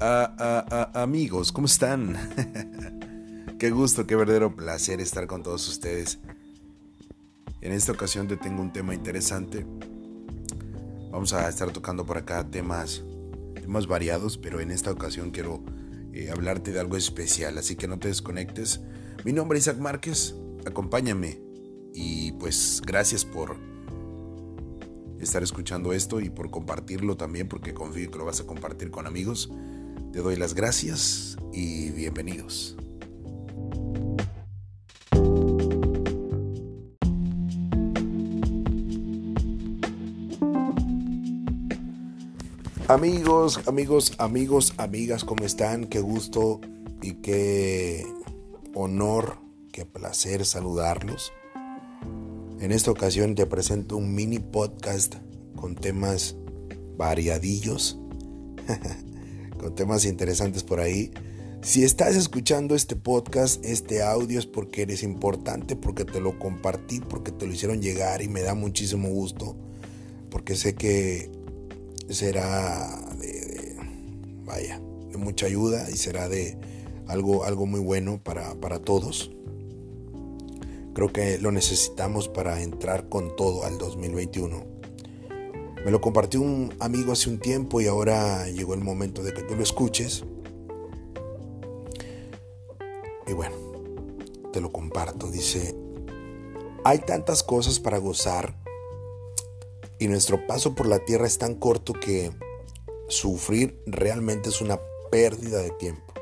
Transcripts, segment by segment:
Ah, amigos, ¿cómo están? qué gusto, qué verdadero placer estar con todos ustedes. En esta ocasión te tengo un tema interesante. Vamos a estar tocando por acá temas, temas variados, pero en esta ocasión quiero eh, hablarte de algo especial, así que no te desconectes. Mi nombre es Isaac Márquez, acompáñame y pues gracias por estar escuchando esto y por compartirlo también, porque confío que lo vas a compartir con amigos. Te doy las gracias y bienvenidos. Amigos, amigos, amigos, amigas, ¿cómo están? Qué gusto y qué honor, qué placer saludarlos. En esta ocasión te presento un mini podcast con temas variadillos, con temas interesantes por ahí. Si estás escuchando este podcast, este audio es porque eres importante, porque te lo compartí, porque te lo hicieron llegar y me da muchísimo gusto, porque sé que será de, vaya, de mucha ayuda y será de algo, algo muy bueno para, para todos. Creo que lo necesitamos para entrar con todo al 2021. Me lo compartió un amigo hace un tiempo y ahora llegó el momento de que tú lo escuches. Y bueno, te lo comparto. Dice, hay tantas cosas para gozar y nuestro paso por la tierra es tan corto que sufrir realmente es una pérdida de tiempo.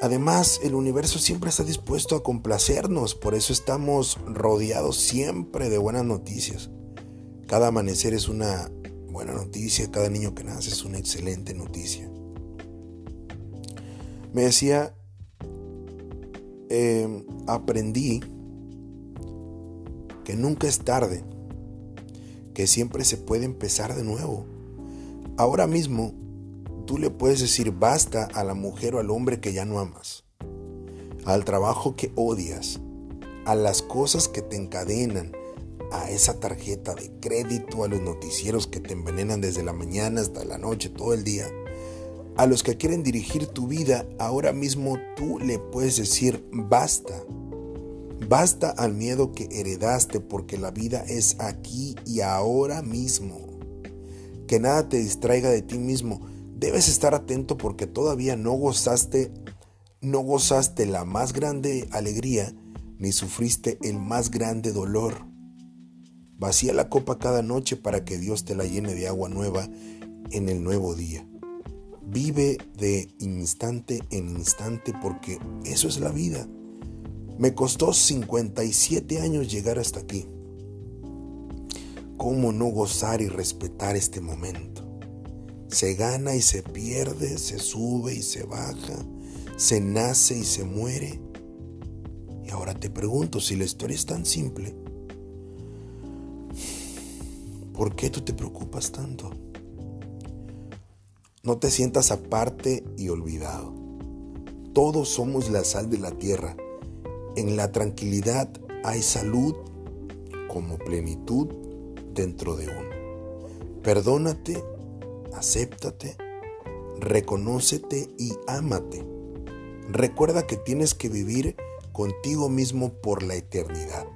Además, el universo siempre está dispuesto a complacernos, por eso estamos rodeados siempre de buenas noticias. Cada amanecer es una buena noticia, cada niño que nace es una excelente noticia. Me decía, em, aprendí que nunca es tarde, que siempre se puede empezar de nuevo. Ahora mismo tú le puedes decir basta a la mujer o al hombre que ya no amas, al trabajo que odias, a las cosas que te encadenan, a esa tarjeta de crédito, a los noticieros que te envenenan desde la mañana hasta la noche, todo el día. A los que quieren dirigir tu vida, ahora mismo tú le puedes decir basta. Basta al miedo que heredaste porque la vida es aquí y ahora mismo. Que nada te distraiga de ti mismo Debes estar atento porque todavía no gozaste, no gozaste la más grande alegría, ni sufriste el más grande dolor. Vacía la copa cada noche para que Dios te la llene de agua nueva en el nuevo día. Vive de instante en instante porque eso es la vida. Me costó 57 años llegar hasta aquí. ¿Cómo no gozar y respetar este momento? Se gana y se pierde, se sube y se baja, se nace y se muere. Y ahora te pregunto, si la historia es tan simple, ¿por qué tú te preocupas tanto? No te sientas aparte y olvidado. Todos somos la sal de la tierra. En la tranquilidad hay salud como plenitud dentro de uno. Perdónate acéptate, reconócete y ámate. Recuerda que tienes que vivir contigo mismo por la eternidad.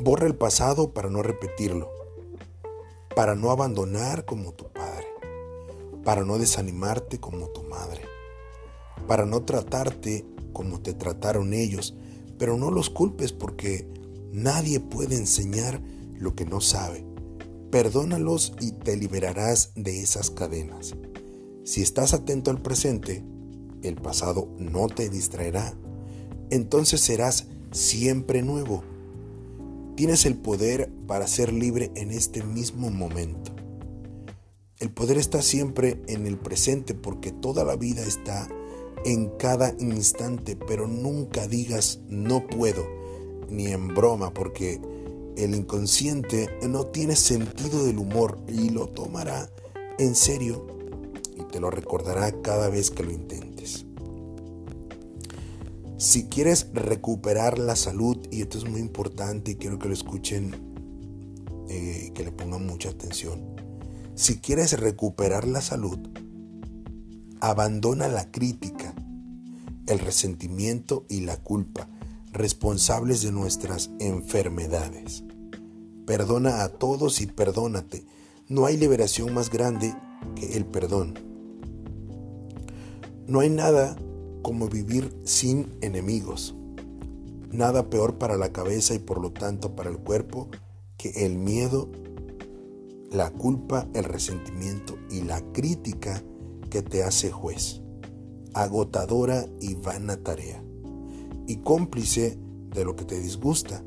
Borra el pasado para no repetirlo, para no abandonar como tu padre, para no desanimarte como tu madre, para no tratarte como te trataron ellos, pero no los culpes porque nadie puede enseñar lo que no sabe. Perdónalos y te liberarás de esas cadenas. Si estás atento al presente, el pasado no te distraerá. Entonces serás siempre nuevo. Tienes el poder para ser libre en este mismo momento. El poder está siempre en el presente porque toda la vida está en cada instante, pero nunca digas no puedo, ni en broma, porque el inconsciente no tiene sentido del humor y lo tomará en serio y te lo recordará cada vez que lo intentes. Si quieres recuperar la salud, y esto es muy importante y quiero que lo escuchen eh, que le pongan mucha atención. Si quieres recuperar la salud, abandona la crítica, el resentimiento y la culpa, responsables de nuestras enfermedades. Perdona a todos y perdónate. No hay liberación más grande que el perdón. No hay nada como vivir sin enemigos. Nada peor para la cabeza y por lo tanto para el cuerpo que el miedo la culpa, el resentimiento y la crítica que te hace juez, agotadora y vana tarea, y cómplice de lo que te disgusta.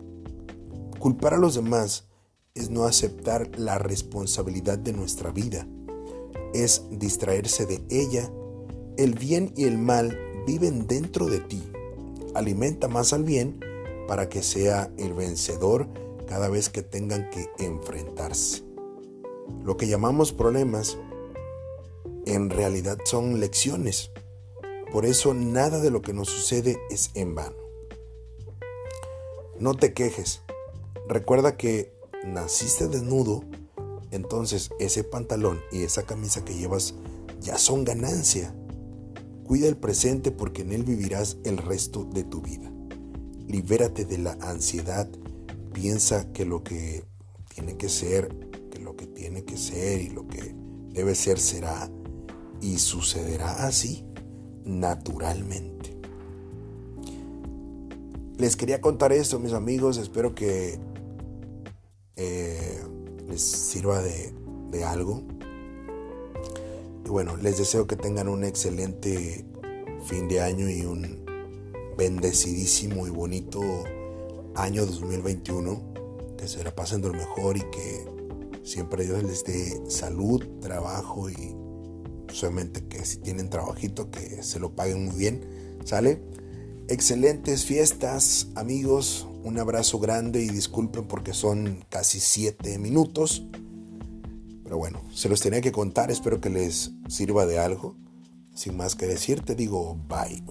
Culpar a los demás es no aceptar la responsabilidad de nuestra vida, es distraerse de ella. El bien y el mal viven dentro de ti. Alimenta más al bien para que sea el vencedor cada vez que tengan que enfrentarse. Lo que llamamos problemas en realidad son lecciones. Por eso nada de lo que nos sucede es en vano. No te quejes. Recuerda que naciste desnudo, entonces ese pantalón y esa camisa que llevas ya son ganancia. Cuida el presente porque en él vivirás el resto de tu vida. Libérate de la ansiedad. Piensa que lo que tiene que ser que tiene que ser y lo que debe ser será y sucederá así naturalmente. Les quería contar esto, mis amigos, espero que eh, les sirva de algo. Y bueno, les deseo que tengan un excelente fin de año y un bendecidísimo y bonito año 2021. Que se la pasen de lo mejor y que Siempre Dios les dé salud, trabajo y solamente que si tienen trabajito que se lo paguen muy bien. ¿Sale? Excelentes fiestas, amigos. Un abrazo grande y disculpen porque son casi siete minutos. Pero bueno, se los tenía que contar. Espero que les sirva de algo. Sin más que decir, te digo bye.